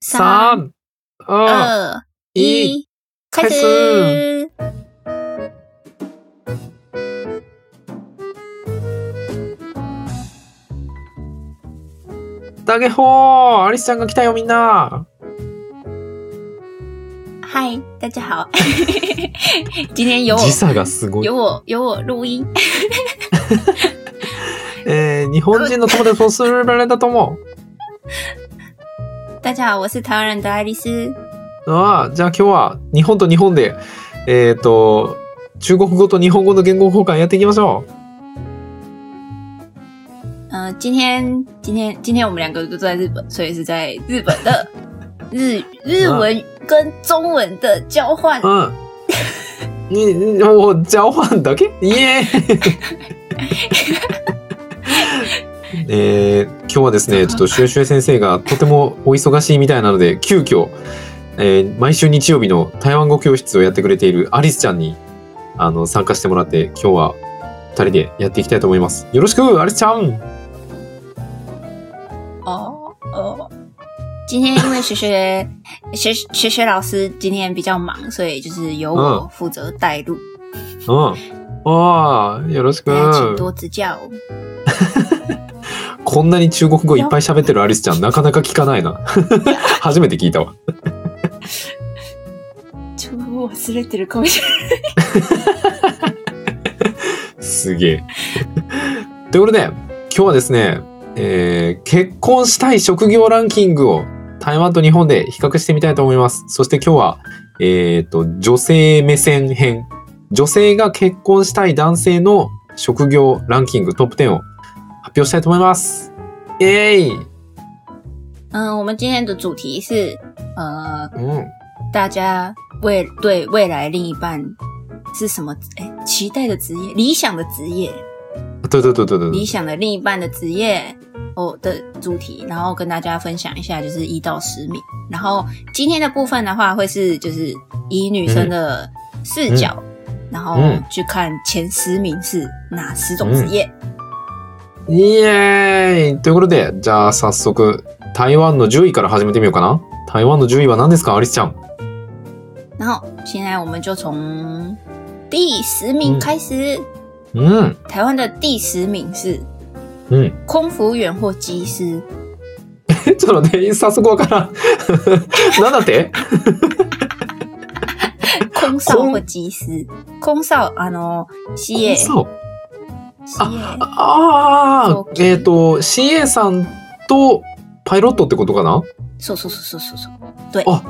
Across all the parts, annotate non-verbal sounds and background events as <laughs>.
三、二、二、一，一，开开始始。大家好，アリスちゃんが来たよみんな。嗨，大家好，<laughs> 今天有我時差がすごい有。我有我录音。<laughs> えー、日本人の友達をするられたと思大家好，我是台湾人的爱丽丝。う。ああ、じゃあ今日は日本と日本で、えっ、と、中国語と日本語の言語交換やっていきましょう。嗯、今天今天今天我们两个都在日本，所以是在日本的 <laughs> 日日文跟中文的交换。うん。にもう交換だけイエーイえー、今日はですね、ちょっとシュエシュエ先生がとてもお忙しいみたいなので、急遽、えー毎週日曜日の台湾語教室をやってくれているアリスちゃんにあの参加してもらって、今日は二人でやっていきたいと思います。よろしく、アリスちゃん哦哦，今天因为学学 <laughs> 学学学老师今天比较忙，所以就是由我负责带路，うん。ああ、よろしく请多指教。こんなに中国語いっぱい喋ってるアリスちゃん、なかなか聞かないな。初めて聞いたわ。ちょっと忘れてるかもしれない。すげえ。ということで、今日はですね、えー結婚したい職業ランキングを台湾と日本で比較してみたいと思います。そして今日は、えっ、と、女性目線編。女性が結婚したい男性の職業ランキングトップ10を発表したいと思います。イエーイ嗯，我们今天的主题是呃，うん。大家未对未来另一半是什么？哎，期待的职业，理想的职业，对对对对对理对。想的另一半的职业哦的主题，然后跟大家分享一下，就是一到十名。然后今天的部分的话，会是就是以女生的视角，然后嗯去看前十名是哪十种职业。 イエーイということで、じゃあ早速、台湾の10位から始めてみようかな。台湾の10位は何ですかアリスちゃん？然后现在我们就从第十名嗯开始。うん。台湾的第十名是うん。空服员或机师。え <laughs> ちょっと待って、早速わからん。<laughs> なんだって？空少或机师，空少あの CA そう。ああそう、えっ、と、CA さんとパイロットってことかな？そうそうそうそうそう对あ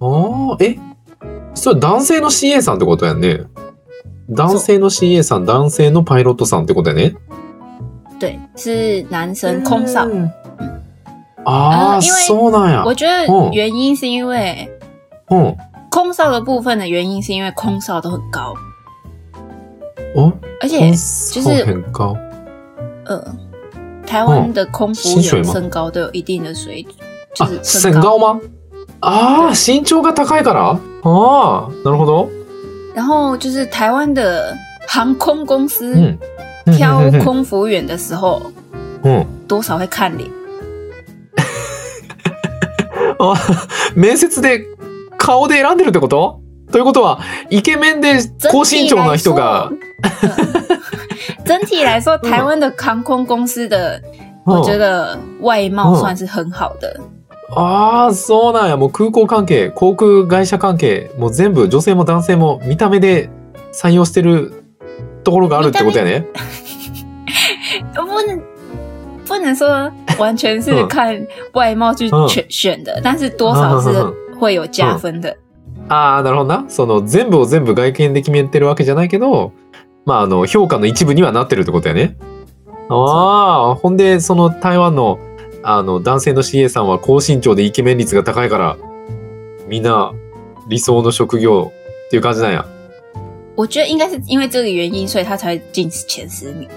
ああ、え？それ男性の CA さんってことやんね。男性の CA さん、男性のパイロットさんってことやね。对，是男生空少。うんああ、そうなんや。我觉得哦原因是因为うん。空少的部分的原因是因为空少都很高，お而且そう変か。呃，台湾的空服员身高都有一定的水准，就あ、是身高吗ああ、身長が高いからああ、なるほど。然后就是台湾的航空公司うん。挑空服员的时候，うん。多少会看脸。<laughs> あ、面接で顔で選んでるってこと？ということは、イケメンで高身長な人が、<laughs> 整体来说，台湾的航空公司的，<laughs> 我觉得外貌算是很好的。ああ、そうなんや。もう空港関係、航空会社関係、もう全部女性も男性も見た目で採用してるところがあるってことやね。<laughs> 不能不能说完全是嗯看外貌去选的，但是多少是会有加分的。ああ、なるほどな。その全部を全部外見で決めてるわけじゃないけど、まああの評価の一部にはなってるってことやね。ああ、ほんでその台湾のあの男性の CA さんは高身長でイケメン率が高いから、みんな理想の職業っていう感じなんや。我觉得应该是因为这个原因，所以他才会进前十名。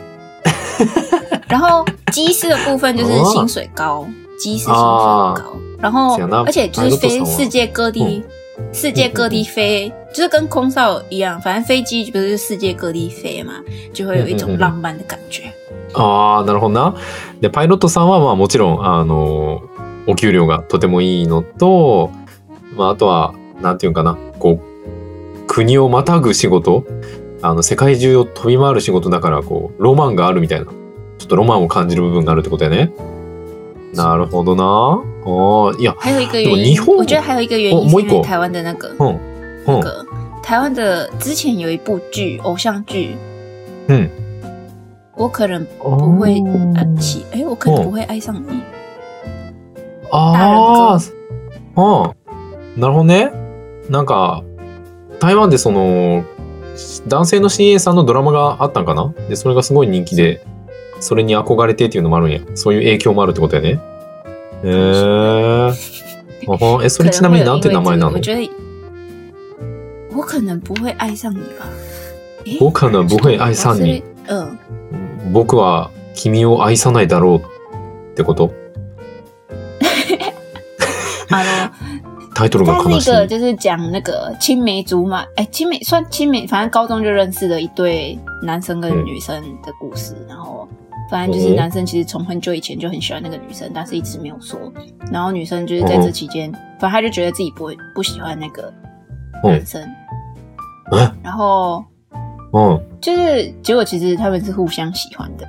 <laughs> 然后机师的部分就是薪水高，机师薪水高，然后而且就是飞世界各地，世界各地飞，就是跟空少一样，反正飞机不是世界各地飞嘛，就会有一种浪漫的感觉。ああ、なるほどな。で、パイロットさんはまあもちろん、あの、お給料がとてもいいのと、まあ、あとは、なんていうかな、こう、国をまたぐ仕事、あの、世界中を飛び回る仕事だから、こう、ロマンがあるみたいな、ちょっとロマンを感じる部分があるってことやね。なるほどな。哦，呀，还有一个原因日，本我觉得还有一個是因为台湾的那个嗯嗯那个台湾的之前有一部剧偶像剧，嗯，我可能不会我可能不会爱上你。ああ、うん。なるほどね。なんか、台湾でその、男性の CA さんのドラマがあったんかな？で、それがすごい人気で、それに憧れてっていうのもあるんや。そういう影響もあるってことやね。へえ。あはえ、それちなみになんて名前なの？我觉得我可能不会爱上你吧。诶我可能不会愛上你。嗯，僕は君を愛さないだろうってこと？<laughs> 啊咯，タイトルが它悲しい。就是讲那个青梅竹马，哎，青梅算青梅，反正高中就认识的一对男生跟女生的故事，然后。反正就是哦男生其实从很久以前就很喜欢那个女生，但是一直没有说。然后女生就是在这期间，反正她就觉得自己不会不喜欢那个男生，え然后うん。就是结果其实他们是互相喜欢的，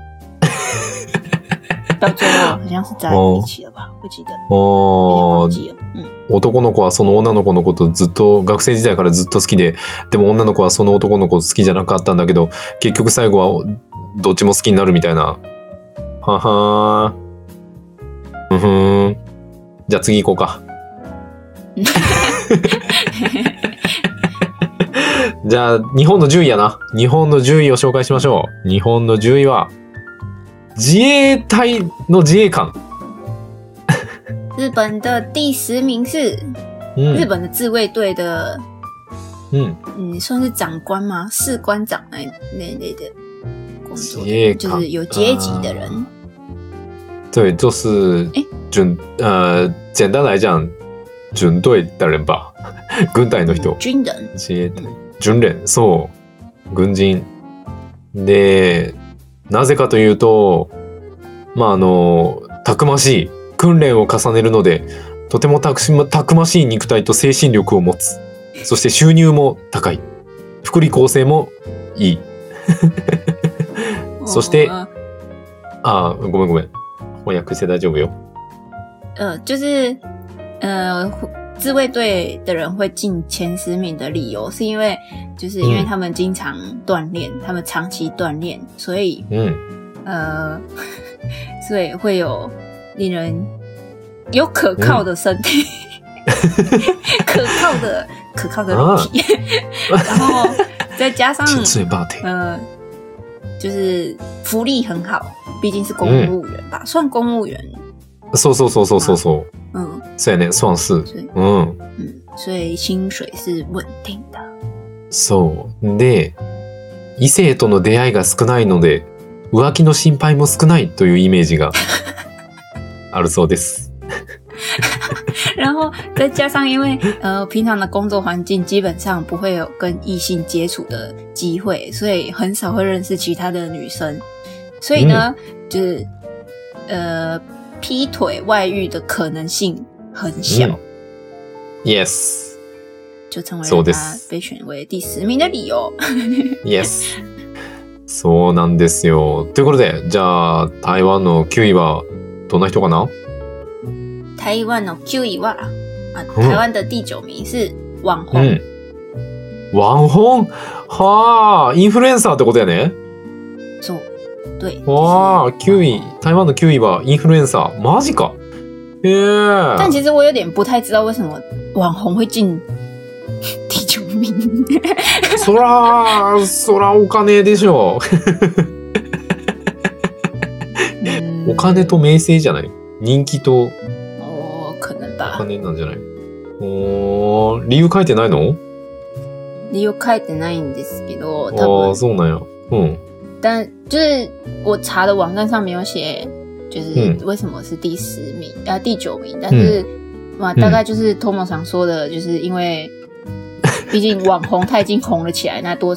到最后好像是在一起了吧？不记得，有点忘あー记了。嗯，男の子はその女の子のことずっと学生。時代からずっと好きででも女の子はその男の子好きじゃなかったんだけど結局最後はどっちも好きになるみたいなははー。うんふー。んじゃあ次行こうか。じゃあ日本の10位やな。日本の10位を紹介しましょう。日本の10位は自衛隊の自衛官。日本的第十名。是うん。日本的自卫队的，うん。嗯，算是长官吗？士官长？那那类的工作自衛官就是有阶级的人。对，就是诶军呃，简单来讲，军队的人吧，軍隊の人、军人，軍人、そう、<laughs> 軍人。で、なぜかというと、まああの、たくましい訓練を重ねるので、とてもたくしたくましい肉体と精神力を持つ。そして収入も高い。福利厚生もいい。<laughs> そして哦あー、ごめんごめん。翻訳して大丈夫よ。呃，就是呃，自卫队的人会进前十名的理由，是因为就是因为嗯他们经常锻炼，他们长期锻炼，所以うん。呃，<laughs> 所以会有令人有可靠的身体，<laughs> 可靠的可靠的肉体，<laughs> 然后再加上。呃，就是福利很好，毕竟是公务员吧，算公务员，そうそうそうそうそうそう。嗯そうやね、算是。所以うん。嗯，所以薪水是稳定的。そう。で、異性との出会いが少ないので、浮気の心配も少ないというイメージがあるそうです。然后再加上，因为呃，平常的工作环境基本上不会有跟异性接触的机会，所以很少会认识其他的女生。所以呢，就是呃，劈腿外遇的可能性很小，嗯 Yes. 就成为そうで了他す被选为第十名的理由。 Yes. そうなんですよ。ということで、じゃあ、台湾の9位はどんな人かな 台湾の9位は啊，嗯台湾的第九名是网红。うん。ワンホンはあ、インフルエンサーってことやね。そう对，わあ、9位。台湾の9位はインフルエンサー。マジか。へえ。但其实我有点不太知道为什么网红会进第九名。<laughs> そら、そらお金でしょ。嗯 <laughs> お金と名声じゃない？人気とお吧。金なんじゃない？おー理由書いてないの？理由書いてないんですけど、ああ、多分，そうなんや。うん。但就是我查的网站上没有写，就是嗯为什么是第十名？啊第九名，但是嘛，大概就是 Tomo 想说的，就是因为毕竟网红他已经红了起来，那多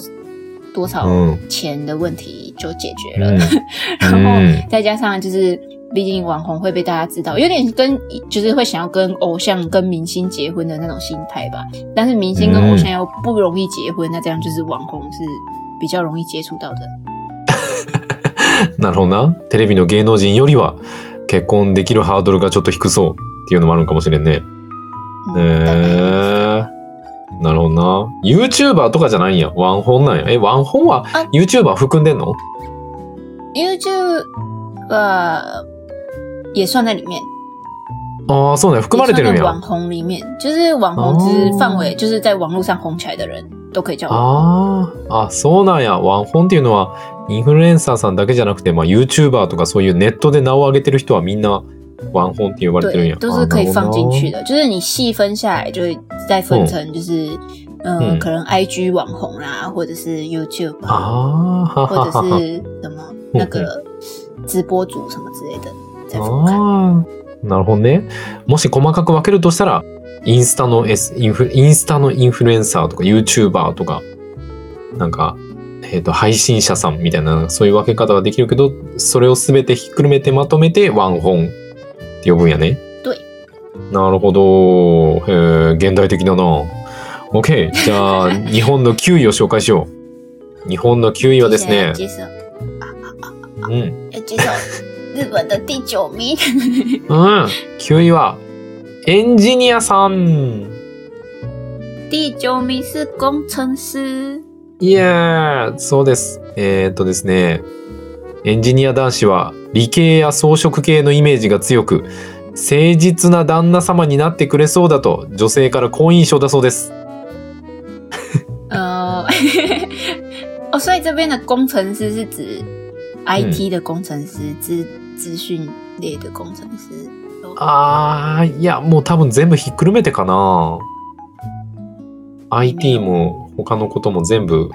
多少うん。钱的问题就解决了。うん。<laughs> 然后嗯再加上就是毕竟网红会被大家知道，有点跟就是会想要跟偶像、跟明星结婚的那种心态吧。但是明星跟偶像又不容易结婚，那这样就是网红是比较容易接触到的。<laughs> なるほどな。テレビの芸能人よりは結婚できるハードルがちょっと低そうっていうのもあるのかもしれんね。嗯へえ。なるほどな。YouTuber とかじゃないんや。ワンホンなんや。え、ワンホンはあ YouTuber 含んでんの？YouTube 呃也算在里面，ああ、そうなんや。含まれてるんや网。红里面，就是网红之范围，就是在网络上红起来的人都可以叫网红。ああ、あ、そうなんや。ワンホンっていうのは、インフルエンサーさんだけじゃなくて、まあ、YouTuber とかそういうネットで名を上げてる人はみんなワンホンって呼ばれてるん对や。，都是可以放进去的。的。就是你细分下来，就会再分成，就是嗯、可能 IG 网红啦，或者是 YouTube 啊，或者。是什么那个直播主什么之类的，ああ、なるほどね。もし細かく分けるとしたら、インスタの S、インフインスタのインフルエンサーとか YouTuber とか、なんか、えっ、と、配信者さんみたいな、そういう分け方はできるけど、それをすべてひっくるめてまとめてワンホンって呼ぶんやね。对。なるほど。へえ、現代的だな。OK。じゃあ、<laughs> 日本の9位を紹介しよう。日本の9位はですね、うん。日本的第九名，うん。9位は、エンジニアさん。第九名是工程师。いやー、そうです。えーっとですね、エンジニア男子は理系や装飾系のイメージが強く、誠実な旦那様になってくれそうだと女性から好印象だそうです。呃，<laughs> 哦，所以这边的工程师是指 IT 的工程师，资资讯类的工程师。あー、いや、もう多分全部ひっくるめてかな。IT も他のことも全部、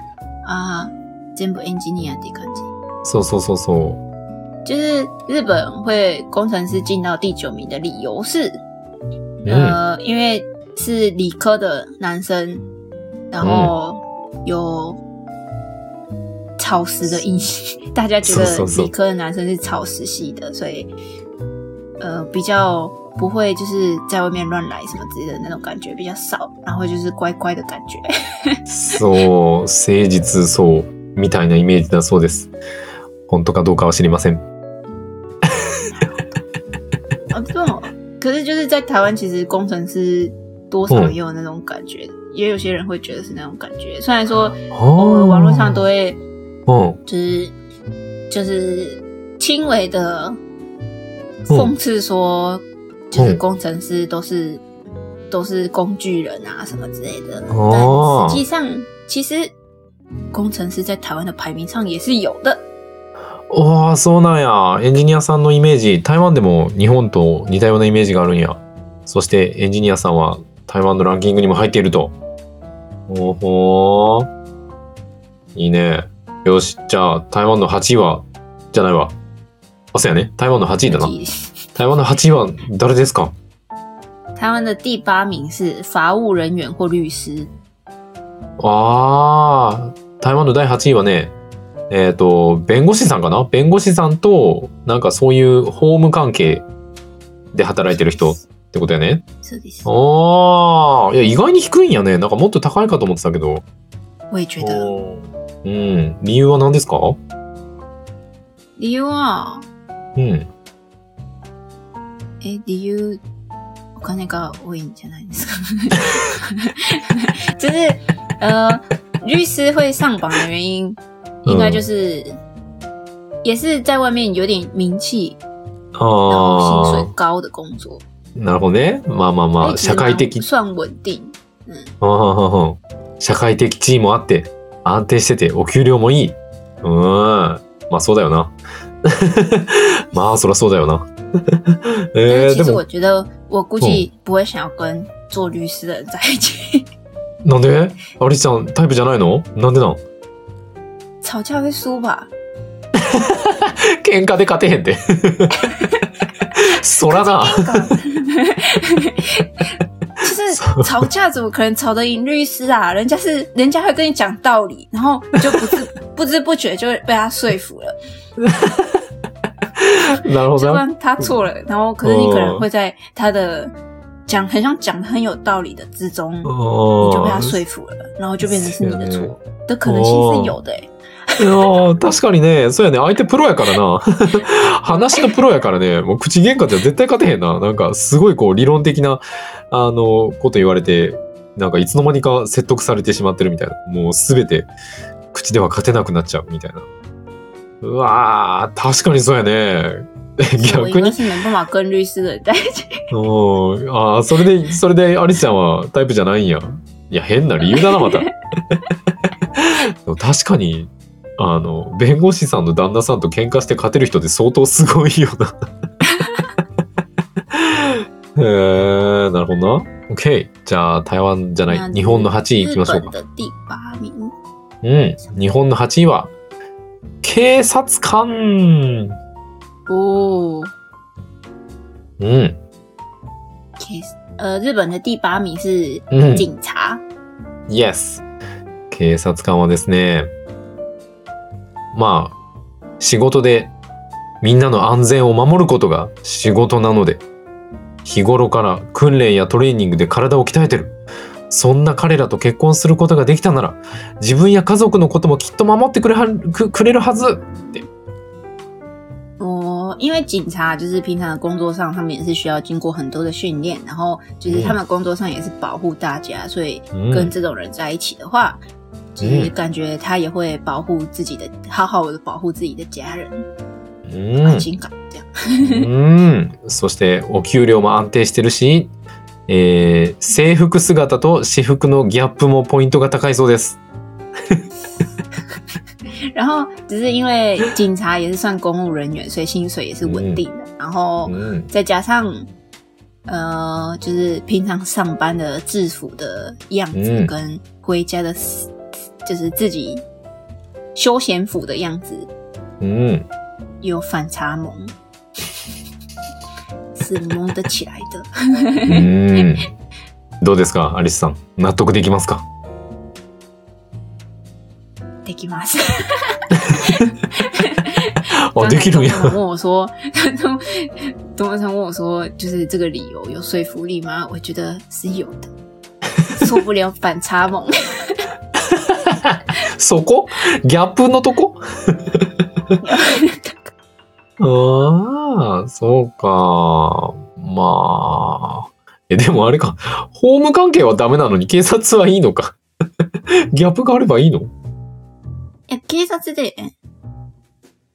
啊，全部 engineer 的感じ。そうそうそうそ就是日本会工程师进到第九名的理由是。呃，因为是理科的男生，然后有草食的印象，<laughs> 大家觉得理科的男生是草食系的，所以呃比较不会就是在外面乱来什么之类的那种感觉比较少，然后就是乖乖的感觉。そう、誠実そう、みたいなイメージだそうです。本当かどうかは知りません。<laughs> 哦，这种可是就是在台湾，其实工程师多少也有那种感觉，也有些人会觉得是那种感觉。虽然说偶尔网络上都会うん。就是就是轻微的讽刺说，就是工程师都是、都是工具人啊什么之类的，哦但实际上其实工程师在台湾的排名上也是有的。おー、そうなんや。エンジニアさんのイメージ、台湾でも日本と似たようなイメージがあるんや。そしてエンジニアさんは台湾のランキングにも入っていると。おほー。いいね。よし、じゃあ台湾の8位は、じゃないわ。あ、そうやね。台湾の8位だな。台湾の8位は誰ですか？台湾的第八名是法务人员或律师，あー、台湾の第8位はね、えっ、と、弁護士さんかな？弁護士さんと、なんかそういう法務関係で働いてる人ってことやね。そうです。ああ、いや、意外に低いんやね。なんかもっと高いかと思ってたけど。我也觉得，うん。理由は何ですか？理由はうん。え理由お金が多いんじゃないですか？<laughs> 就是呃，律师会上榜的原因，应该就是、也是在外面有点名气，然后薪水あ高的工作，あ、なるほどね。まあまあまあ、社会的蛮，算稳定。嗯，社会的地位もあって、安定してて、お給料もいい。うん。まあそうだよな。<laughs> まあそらそうだよな。但 <laughs> えー、我觉得我估计不会想要跟做律师的人在一起，なんで？アリスちゃんタイプじゃないの？なんでなん？吵架会输吧？喧嘩で勝てへんって。<laughs> そらな。就是<laughs> 吵架怎么可能吵得赢律师啊？人家是人家会跟你讲道理，然后你就不知不知不觉就被他说服了。 <laughs> なるほどな。就算他错了，然后可是你可能会在他的讲很像讲的很有道理的之中，你就被他说服了，然后就变成是你的错的可能性是有的、欸。いやー確かにね、そうやね、相手プロやからな。<laughs> 話のプロやからね、もう口喧嘩じゃ絶対勝てへんな。なんか、すごいこう、理論的な、 あの、こと言われて、なんか、いつの間にか説得されてしまってるみたいな。もうすべて、口では勝てなくなっちゃうみたいな。うわー、確かにそうやね。<laughs> 逆に。ああ、それで、それで、アリスちゃんはタイプじゃないんや。いや、変な理由だな、また。<laughs> 確かに、あの、弁護士さんの旦那さんと喧嘩して勝てる人って相当すごいよな。へえ、なるほどな。OK。じゃあ、台湾じゃない、日本の8位行きましょうか。うん。日本の8位は、警察官。哦うん。呃，日本的第八名是うん。警察。Yes. 警察官はですね、まあ、仕事でみんなの安全を守ることが仕事なので、日頃から訓練やトレーニングで体を鍛えてる。そんな彼らと結婚することができたなら、自分や家族のこともきっと守ってくれはくくれるはず。哦，因为警察就是平常的工作上，他们也是需要经过很多的训练，然后就是他们工作上也是保护大家，所以うん跟这种人在一起的话，就是感觉他也会保护自己的，好好的保护自己的家人，うん安心感うん。そしてお給料も安定してるし、えー制服姿と私服のギャップもポイントが高いそうです。<laughs> 然后只是因为警察也是算公务人员，所以薪水也是稳定的，然后うん。再加上呃，就是平常上班的制服的样子，嗯跟回家的，就是自己休闲服的样子うん。有反差萌，是萌得起来的。うん。どうですかアリスさん？納得できますか？できます。<laughs> あ、できるんや。刚才东东问我说，东东东问我说，就是这个理由有说服力吗？我觉得是有的，受不了反差萌。<laughs> そこ？ギャップのとこ？<laughs> ああ、そうか。まあ。え、でもあれか。法務関係はダメなのに警察はいいのか。<laughs> ギャップがあればいいの？え、警察で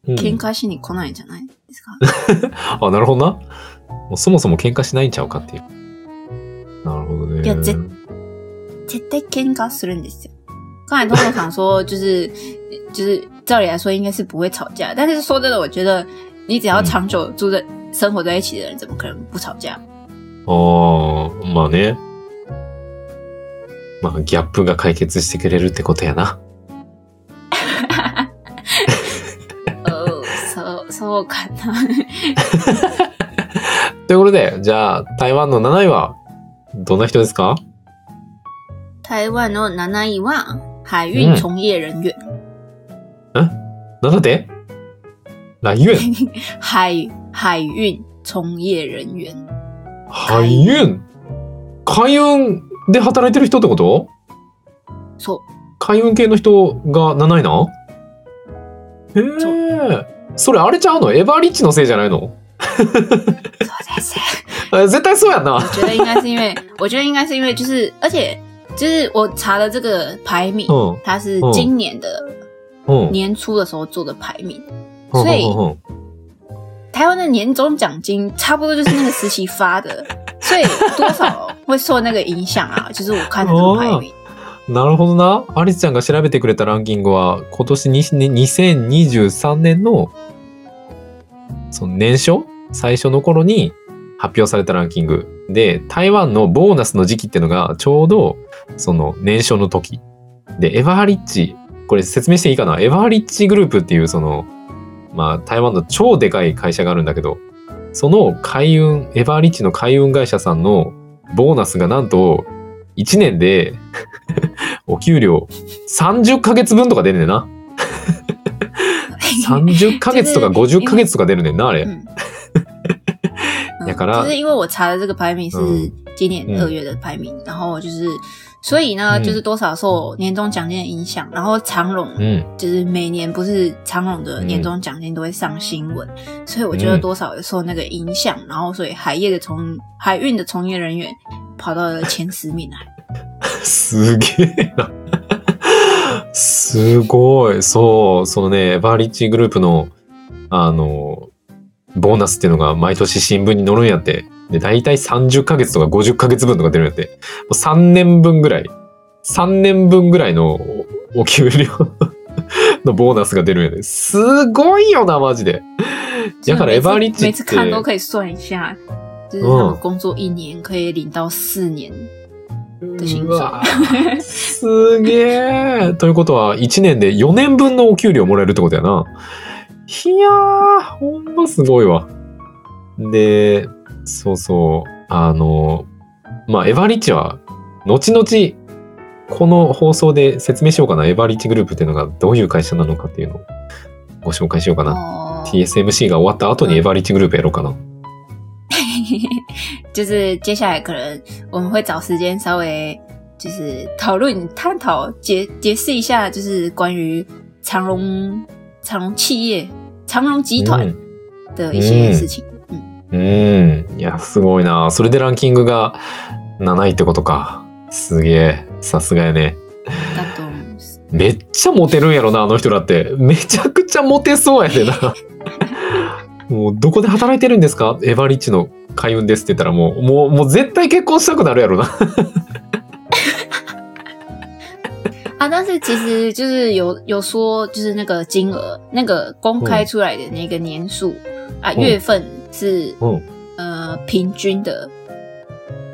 うん喧嘩しに来ないんじゃないですか、<laughs> あ、なるほどな。もうそもそも喧嘩しないんちゃうかっていう。なるほどね。いや絶絶対喧嘩するんですよ。刚才通通想说，就是 <laughs> 就是照理来说应该是不会吵架，但是说真的，我觉得你只要长久住在、生活在一起的人，怎么可能不吵架？ああ、まあね。まあ、ギャップが解決してくれるってことやな。哦，そうそうかな。<laughs> ということで、じゃあ、台湾の7位は、どんな人ですか？台湾の7位は海運从業人員。なんだって来運海 <laughs> 海運從業人員。海運海運で働いてる人ってこと？そう。海運系の人が7位な？んへえ。それあれちゃうの？エヴァリッチのせいじゃないの？そうです。<laughs> え絶対そうやんな我。觉得应该是因为，<laughs> 我觉得应该是因为就是，而且就是我查的这个排名，うん。它是今年的うん。年初的时候做的排名。うん <laughs> 所以台湾的年终奖金差不多就是那个时期发的，<laughs> 所以多少会受那个影响啊？<laughs> 就是我看的这个排名，なるほどな。アリスちゃんが調べてくれたランキングは、今年に2023年の、その年初？最初の頃に発表されたランキング。で、台湾のボーナスの時期っていうのが、ちょうど、その年初の時。で、エヴァーリッチ、これ説明していいかな？エヴァーリッチグループっていう、その、まあ、台湾の超でかい会社があるんだけど、その海運、エヴァーリッチの海運会社さんのボーナスがなんと、1年で <laughs> お給料30ヶ月分とか出んねんな。<laughs> 30ヶ月とか50ヶ月とか出るねんな、あれ。嗯，<laughs> やから就是因为我查的这个排名是嗯今年月的排名，然后就是，所以呢，嗯就是多少受年终奖金的影响，然后长荣うん。就是每年不是长荣的年终奖金都会上新闻，所以我觉得嗯多少有受那个影响，然后所以海业的从海运的从业人员跑到了前十名来。<laughs> すげえな。すごい。そう、そのね、エバーリッチグループの、あの、ボーナスっていうのが毎年新聞に載るんやって。 で、大体30ヶ月とか50ヶ月分とか出るんやって。もう3年分ぐらい、3年分ぐらいのお <laughs> お給料 <laughs> のボーナスが出るんやで。すごいよな、マジで。だからエバーリッチ每次って、看都可以算一下，就是他们工作一年可以领到四年。的薪水すげえ。ということは、1年で4年分のお給料もらえるってことやな。いやー、ほんますごいわ。で、そうそう。あの、まあ、エヴァリッチは、後々、この放送で説明しようかな。エヴァリッチグループっていうのがどういう会社なのかっていうのをご紹介しようかな。哦，TSMC が終わった後にエヴァリッチグループやろうかな。<laughs> 就是接下来可能我们会找时间稍微就是讨论、探讨、解解释一下，就是关于长荣长荣企业、长荣集团的一些事情。嗯，うん。いや、すごいな。それでランキングが7位ってことか。すげえ。さすがやね。だと思います。めっちゃモテるんやろな、あの人らって。めちゃくちゃモテそうやでな。もう、どこで働いてるんですか？エヴァリッチの開運ですって言ったらもう、もう、もう絶対結婚したくなるやろな。<laughs> 啊，但是其实就是有有说，就是那个金额，那个公开出来的那个年数、啊，嗯月份是、嗯。呃平均的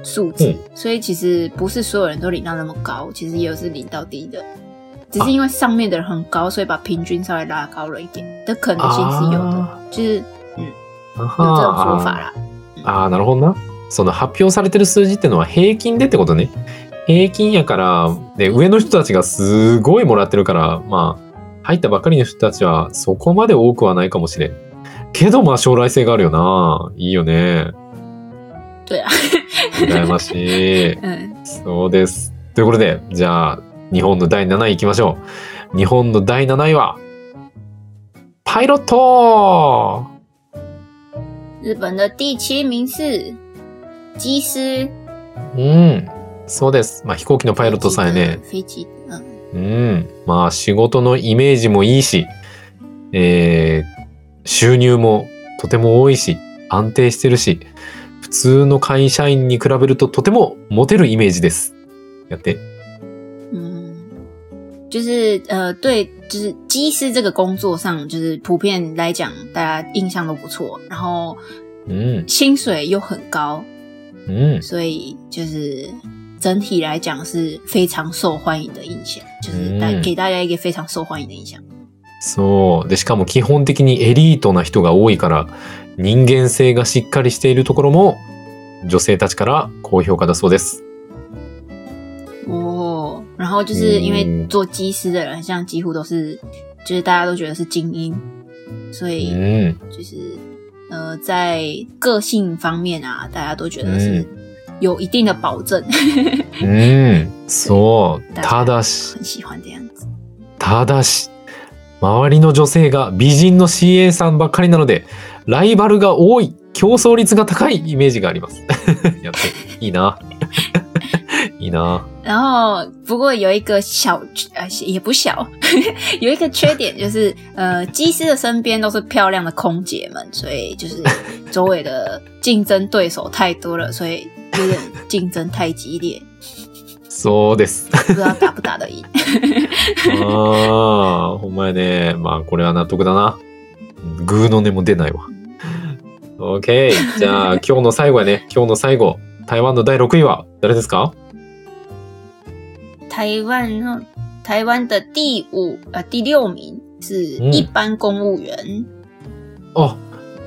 数字，嗯。所以其实不是所有人都领到那么高，其实也有是领到低的，只是因为上面的人很高，所以把平均稍微拉高了一点。的可能性是有的，あ就是ー有这种说法啦。あー、なるほどな。その発表されてる数字ってのは平均でってことね。平均やから、で、上の人たちがすごいもらってるから、まあ、入ったばかりの人たちはそこまで多くはないかもしれん。けどまあ将来性があるよな。いいよね。对啊，羨ましい。嗯，<laughs> そうです。ということで、じゃあ、日本の第7位行きましょう。日本の第7位は、パイロット日本的第七名是机师，うん。そうです。まあ飛行機のパイロットさんやね。うん。まあ仕事のイメージもいいし、えー収入もとても多いし、安定してるし、普通の会社員に比べるととてもモテるイメージです。やって。嗯，就是呃，对，就是机师这个工作上，就是普遍来讲，大家印象都不错，然后うん。薪水又很高，うん。所以就是整体来讲是非常受欢迎的印象，就是给大家一个非常受欢迎的印象。そう。で、しかも基本的にエリートな人が多いから、人間性がしっかりしているところも、女性たちから高評価だそうです。哦，然后就是因为嗯做机师的人，像几乎都是，就是大家都觉得是精英，所う以ん。就是呃，在个性方面啊，大家都觉得是嗯有一定的保证，うん。<laughs> そう。ただし、很喜欢这样子。ただし、周りの女性が美人の CA さんばっかりなので、ライバルが多い、競争率が高いイメージがあります。<laughs> やって、いいな。<laughs> いいな。然后，不过有一个小呃也不小，<laughs> 有一个缺点就是呃，机师的身边都是漂亮的空姐们，所以就是周围的竞争对手太多了，所以有点竞争太激烈，そうです。不知道打不打得赢。ああ、ほんまやね。まあ、これは納得だな。うんグーの音も出ないわ。OK。じゃあ、今日の最後やね。<laughs> 今日の最後。台湾の第6位は誰ですか？台湾呢，台湾的第五呃第六名是嗯一般公务員。あ、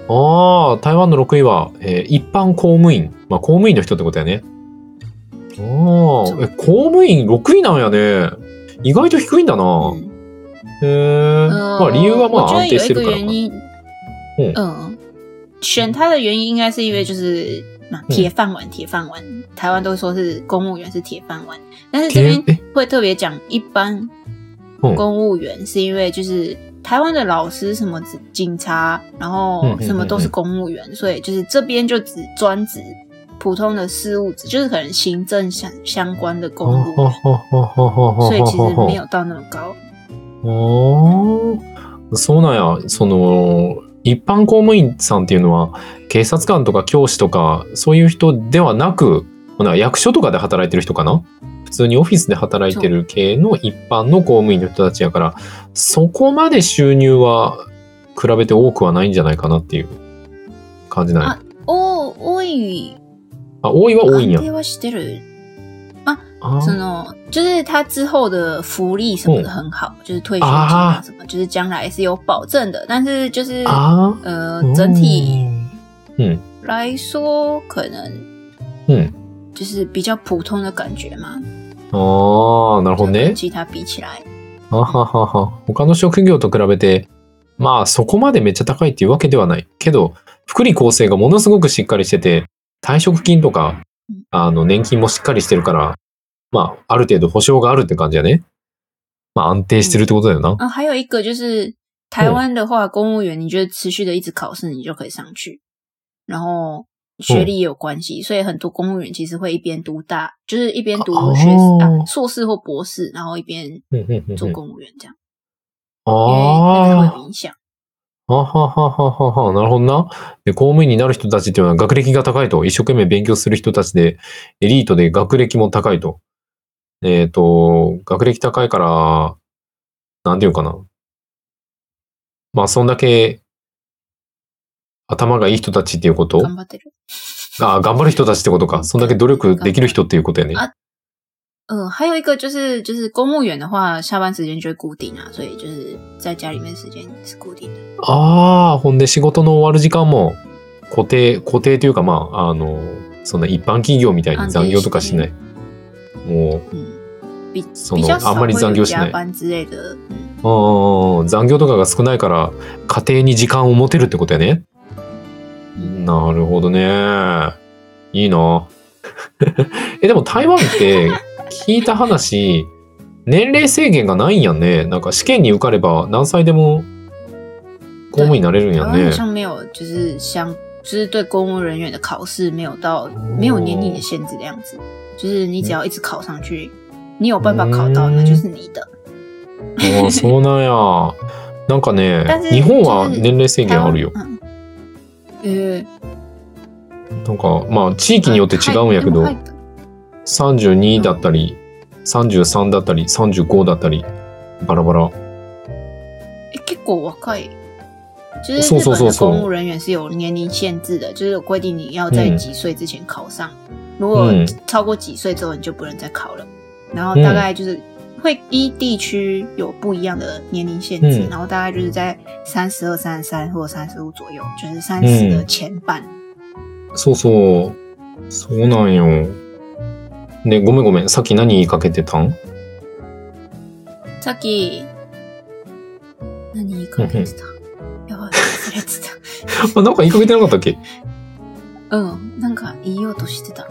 ああ、台湾の6位は、えー一般公務員。まあ、公務員の人ってことやね。ああ、え、公務員6位なんやね。意外と低いんだな。嗯，へえ。呃，まあ理由はま我觉得あ安定有一个してるからか。原因，嗯嗯，选他的原因应该是因为就是嘛嗯。铁饭碗，铁饭碗，台湾都说是公务员是铁饭碗，但是这边会特别讲一般嗯。公务员，是因为就是台湾的老师什么警警察，然后什么都是公务员，所以就是这边就只专职普通的事务职，就是可能行政相相关的公务员，所以其实没有到那么高。おーそうなんや。その、一般公務員さんっていうのは、警察官とか教師とか、そういう人ではなく、まあ役所とかで働いてる人かな？普通にオフィスで働いてる系の一般の公務員の人たちやから、そこまで収入は比べて多くはないんじゃないかなっていう感じなんや。お多いあ、多いは多いんや安。定はしてる。あーその就是他之后的福利什么的很好，就是退休金啊什么，就是将来是有保证的。但是就是あ呃ー整体うん。来说，可能うん。就是比较普通的感觉嘛。ああ、なるほどね跟。其他比起来，あははは。他の職業と比べて、まあそこまでめっちゃ高いっていうわけではない。けど、福利厚生がものすごくしっかりしてて、退職金とかうん、あの、年金もしっかりしてるから、まあ、ある程度保証があるって感じやね。まあ、安定してるってことだよな。啊，还有一个就是台湾的话，公务员你就是持续的一直考试，你就可以上去，然后学历也有关系，所以很多公务员其实会一边读大，就是一边读学啊硕士或博士，然后一边做公務員这样，因为那个会あ有影响。あ。はははははは。なるほどな。で、公務員になる人たちっていうのは学歴が高いと、一生懸命勉強する人たちで、エリートで学歴も高いと。えっ、と、学歴高いから、なんていうかな。まあ、そんだけ、頭がいい人たちっていうこと？頑張ってる。あ頑張る人たちってことか。そんだけ努力できる人っていうことやね。あ嗯，还有一个就是就是公务员的话，下班时间就会固定啊，所以就是在家里面时间是固定的。ああ、ほんで仕事の終わる時間も固定、固定というかまあ、あの、そんな一般企業みたいに残業とかしない。もう、嗯，比そのあんまり残業しない。うん残業とかが少ないから家庭に時間を持てるってことやね。なるほどね。いいな。<laughs> え、でも台湾って聞いた話、年齢制限がないんやんね。なんか試験に受かれば何歳でも公務員になれるんやんね台湾好。像没有，就是像就是对公务人员的考试没有到没有年龄的限制的样子，就是你只要一直考上去，你有办法考到，嗯那就是你的。ああ、そうなんや。<laughs> なんかね日本は年齢制限あるよ。嗯，呃，なんか、まあ、地域によって違うんやけど、はい32だったり、33だったり、35だったり、バラバラ。诶结果若い。就是そう日本的そうそう公务人员是有年龄限制的，就是有规定你要在嗯几岁之前考上，如果嗯超过几岁之后你就不能再考了。然后大概就是会依地区有不一样的年龄限制，嗯然后大概就是在三十二、三十三或三十五左右，就是三十的前半。そうそう。そうなんよ。ね、ごめんごめん。さっき何言いかけてたん？さっき何言いかけてた？やばい忘れてた。<laughs> あ、なんか言いかけてなかったっけ？嗯，なんか言おうとしてた。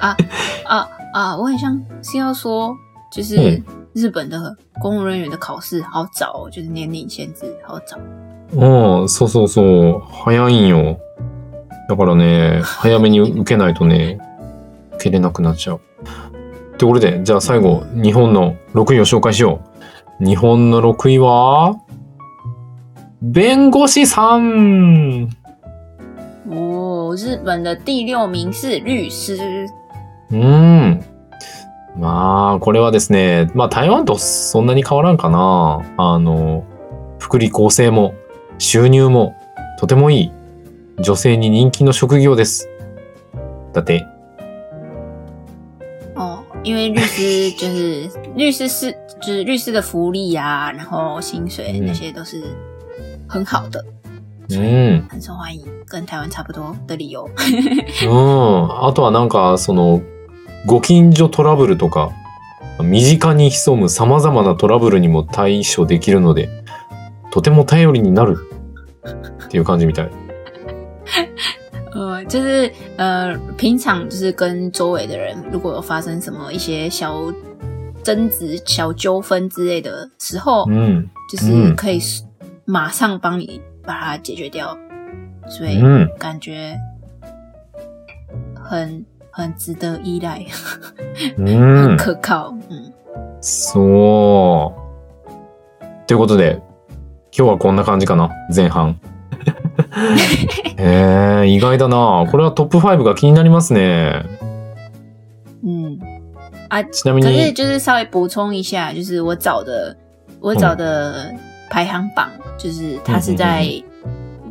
啊啊啊！我很像是要说，就是嗯日本的公务人员的考试好早哦，就是年龄限制好早。うん、そうそうそう。早いんよ。だからね、早めに受けないとね、受けれなくなっちゃう。ところで、じゃあ最後、日本の6位を紹介しよう。日本の6位は、弁護士さん。日本的第六名是律师。うん。まあ、これはですね、まあ台湾とそんなに変わらんかな。あの、福利厚生も収入もとてもいい女性に人気の職業です。だって、因为律师就是律师是就是律师的福利呀、然后薪水嗯那些都是很好的，うん。很受欢迎，跟台湾差不多的理由。うん。あとはなんか、その、ご近所トラブルとか、身近に潜む様々なトラブルにも対処できるので、とても頼りになるっていう感じみたい。呃，就是呃，平常就是跟周围的人，如果有发生什么一些小争执、小纠纷之类的时候，うん。就是可以马上帮你把它解决掉，所以うん。感觉很很值得依赖，<laughs> うん。很可靠。嗯，そう。ということで、今日はこんな感じかな、前半。 <laughs> えー、意外だな。これはトップ5が気になりますね。嗯，啊，ちなみ可是に、就是稍微补充一下，就是我找的我找的排行榜，就是它是在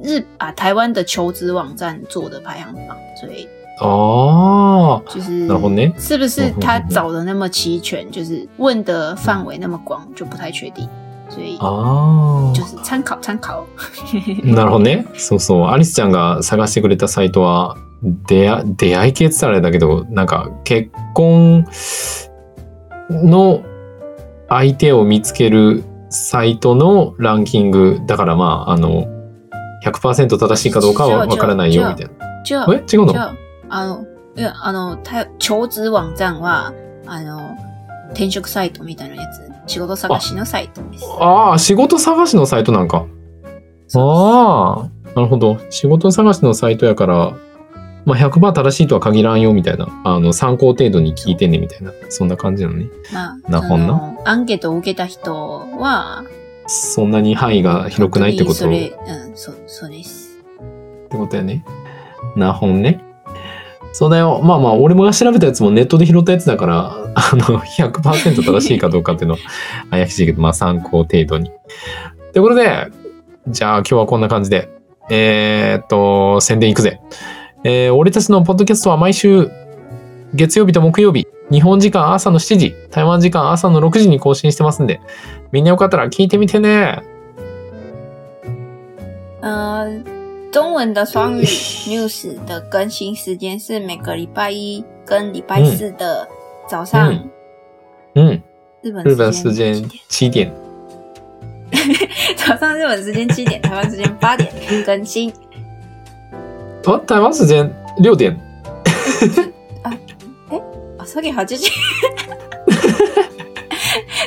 日啊台湾的求职网站做的排行榜，所以ああ、就是なるほどね。是不是他找的那么齐全，就是问的范围那么广，就不太确定，所以ああ。就是参考参考。<laughs> なるほどね。そうそう。アリスちゃんが探してくれたサイトは、出会出会い系って言ったらあれだけど、なんか結婚の相手を見つけるサイトのランキング。だからまあ、あの、100%正しいかどうかはわからないよみたいな。就え？違うの？就あのいやあのた求職網站はあの転職サイトみたいなやつ、仕事探しのサイトです。ああ、仕事探しのサイトなんか。ああ、なるほど。仕事探しのサイトやから、まあ、100%正しいとは限らんよみたいな。あの、参考程度に聞いてねみたいな。そんな感じなのね。まあ、なるほどな？アンケートを受けた人は、そんなに範囲が広くないってこと？っそれ、うん、そう、そうです。てことやね。なるほどね。そうだよ。まあまあ、俺もが調べたやつもネットで拾ったやつだから、あの、100%正しいかどうかっていうのは怪しいけど、まあ参考程度に。ということで、じゃあ今日はこんな感じで、えーっと、宣伝いくぜ。えー俺たちのポッドキャストは毎週月曜日と木曜日、日本時間朝の7時、台湾時間朝の6時に更新してますんで、みんなよかったら聞いてみてね。呃，中文的双语 news 的更新时间是每个礼拜一跟礼拜四的早上、うん。日本日本時間几点7点。<laughs> 早上日本时间七点，台湾时间八点更新。あ、台湾時間6点。<laughs> 哦，sorry，好，就是<laughs>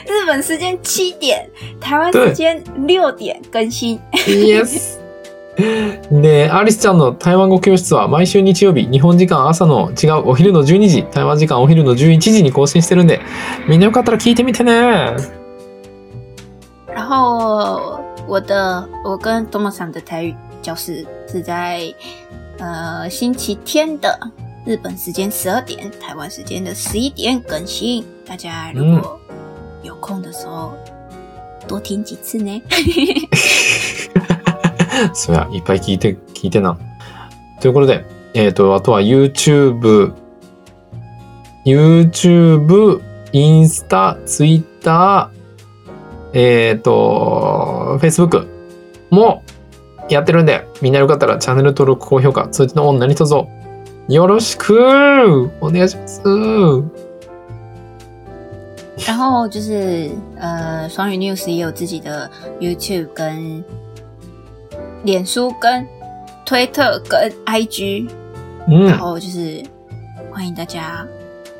日本时间七点，台湾时间六点更新。 Yes! で、アリスちゃんの台湾語教室は毎週日曜日、日本時間朝の違うお昼の12時、台湾時間お昼の11時に更新してるんで、みんなよかったら聞いてみてね。然后我的我跟多么桑的台语教室是在呃星期天的日本时间十二点，台湾时间的十一点更新。大家如果有空的时候、多听几次呢。<laughs> そうや、いっぱい聞いて、聞いてな。ということで、えっ、と、あとは YouTube、YouTube、インスタ、Twitter、えっ、と、Facebook もやってるんで、みんなよかったらチャンネル登録、高評価、通知のオン何卒よろしくお願いします。然后就是呃，双语 news 也有自己的 YouTube 跟脸书跟推特跟 IG，うん。然后就是欢迎大家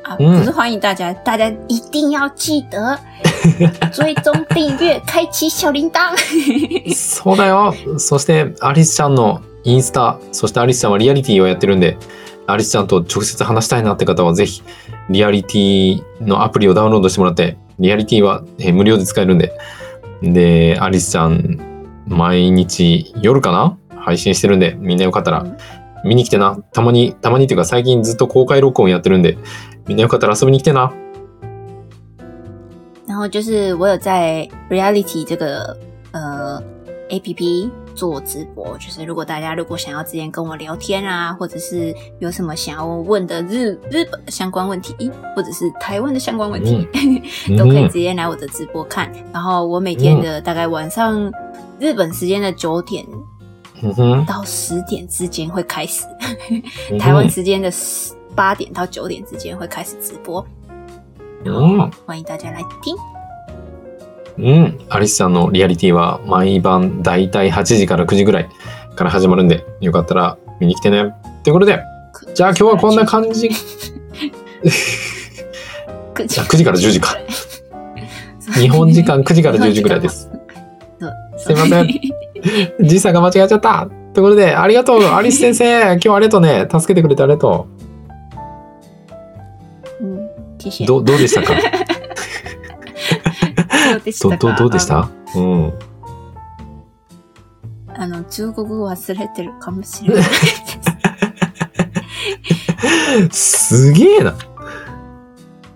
啊，嗯不是欢迎大家，大家一定要记得 <laughs> 追踪、订阅、开启小铃铛。<laughs> そうだよ。そして、アリスちゃんのインスタ、そしてアリスちゃんはリアリティをやってるんで、アリスちゃんと直接話したいなって方は、ぜひ、リアリティのアプリをダウンロードしてもらって、リアリティはえー無料で使えるんで、で、アリスちゃん、毎日夜かな？配信してるんで、みんなよかったら見に来てな。たまに、たまにっていうか最近ずっと公開録音やってるんで、みんなよかったら遊びに来てな。然后就是我有在 Reality 这个呃 A P P 做直播，就是如果大家如果想要直接跟我聊天啊，或者是有什么想要问的日日本的相关问题，或者是台湾的相关问题，都可以うん直接来我的直播看。然后我每天的大概晚上日本时间的九点うんうん到十点之间会开始，うん台湾时间的八点到九点之间会开始直播。 うん。欢迎大家来听。 うん。アリスさんのリアリティは毎晩だいたい8時から9時ぐらいから始まるんで、よかったら見に来てね。ということで、じゃあ今日はこんな感じ。9じゃあ9時から10時か。日本時間9時から10時ぐらいです。すいません時差が間違えちゃった。ということで、ありがとう、アリス先生。<laughs> 今日はありがとうね。助けてくれてありがとう。う。どうどうでしたか？どうでしたか？どどどうでした？うん。あの、中国語忘れてるかもしれない。すげえな。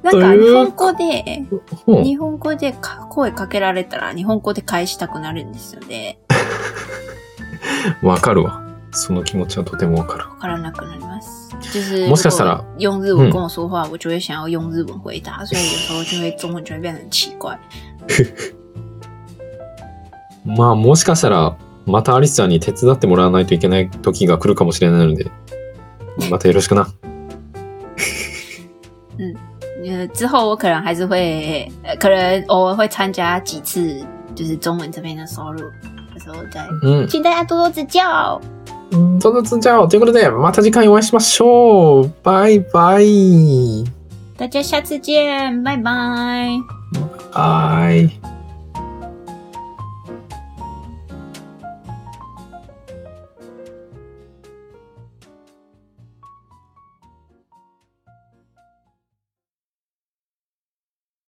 なんか日本語で、うん日本語でか声かけられたら日本語で返したくなるんですよね。<laughs> わかるわ。その気持ちはとてもわかる。わからなくなります。就是もしかしたら用日文跟我说话，我就会想要用日文回答，所以有时候就会中文就会变得很奇怪。<laughs> まあもしかしたら、またアリスちゃんに手伝ってもらわないといけない時が来るかもしれないので、またよろしくな。<laughs> 呃，之后我可能还是会，呃，可能偶尔会参加几次，就是中文这边的收入的时候再，うん。请大家多多指教。どうぞじゃあ、ということで、また次回お会いしましょう。バイバイ。大家下次见，拜拜。はい。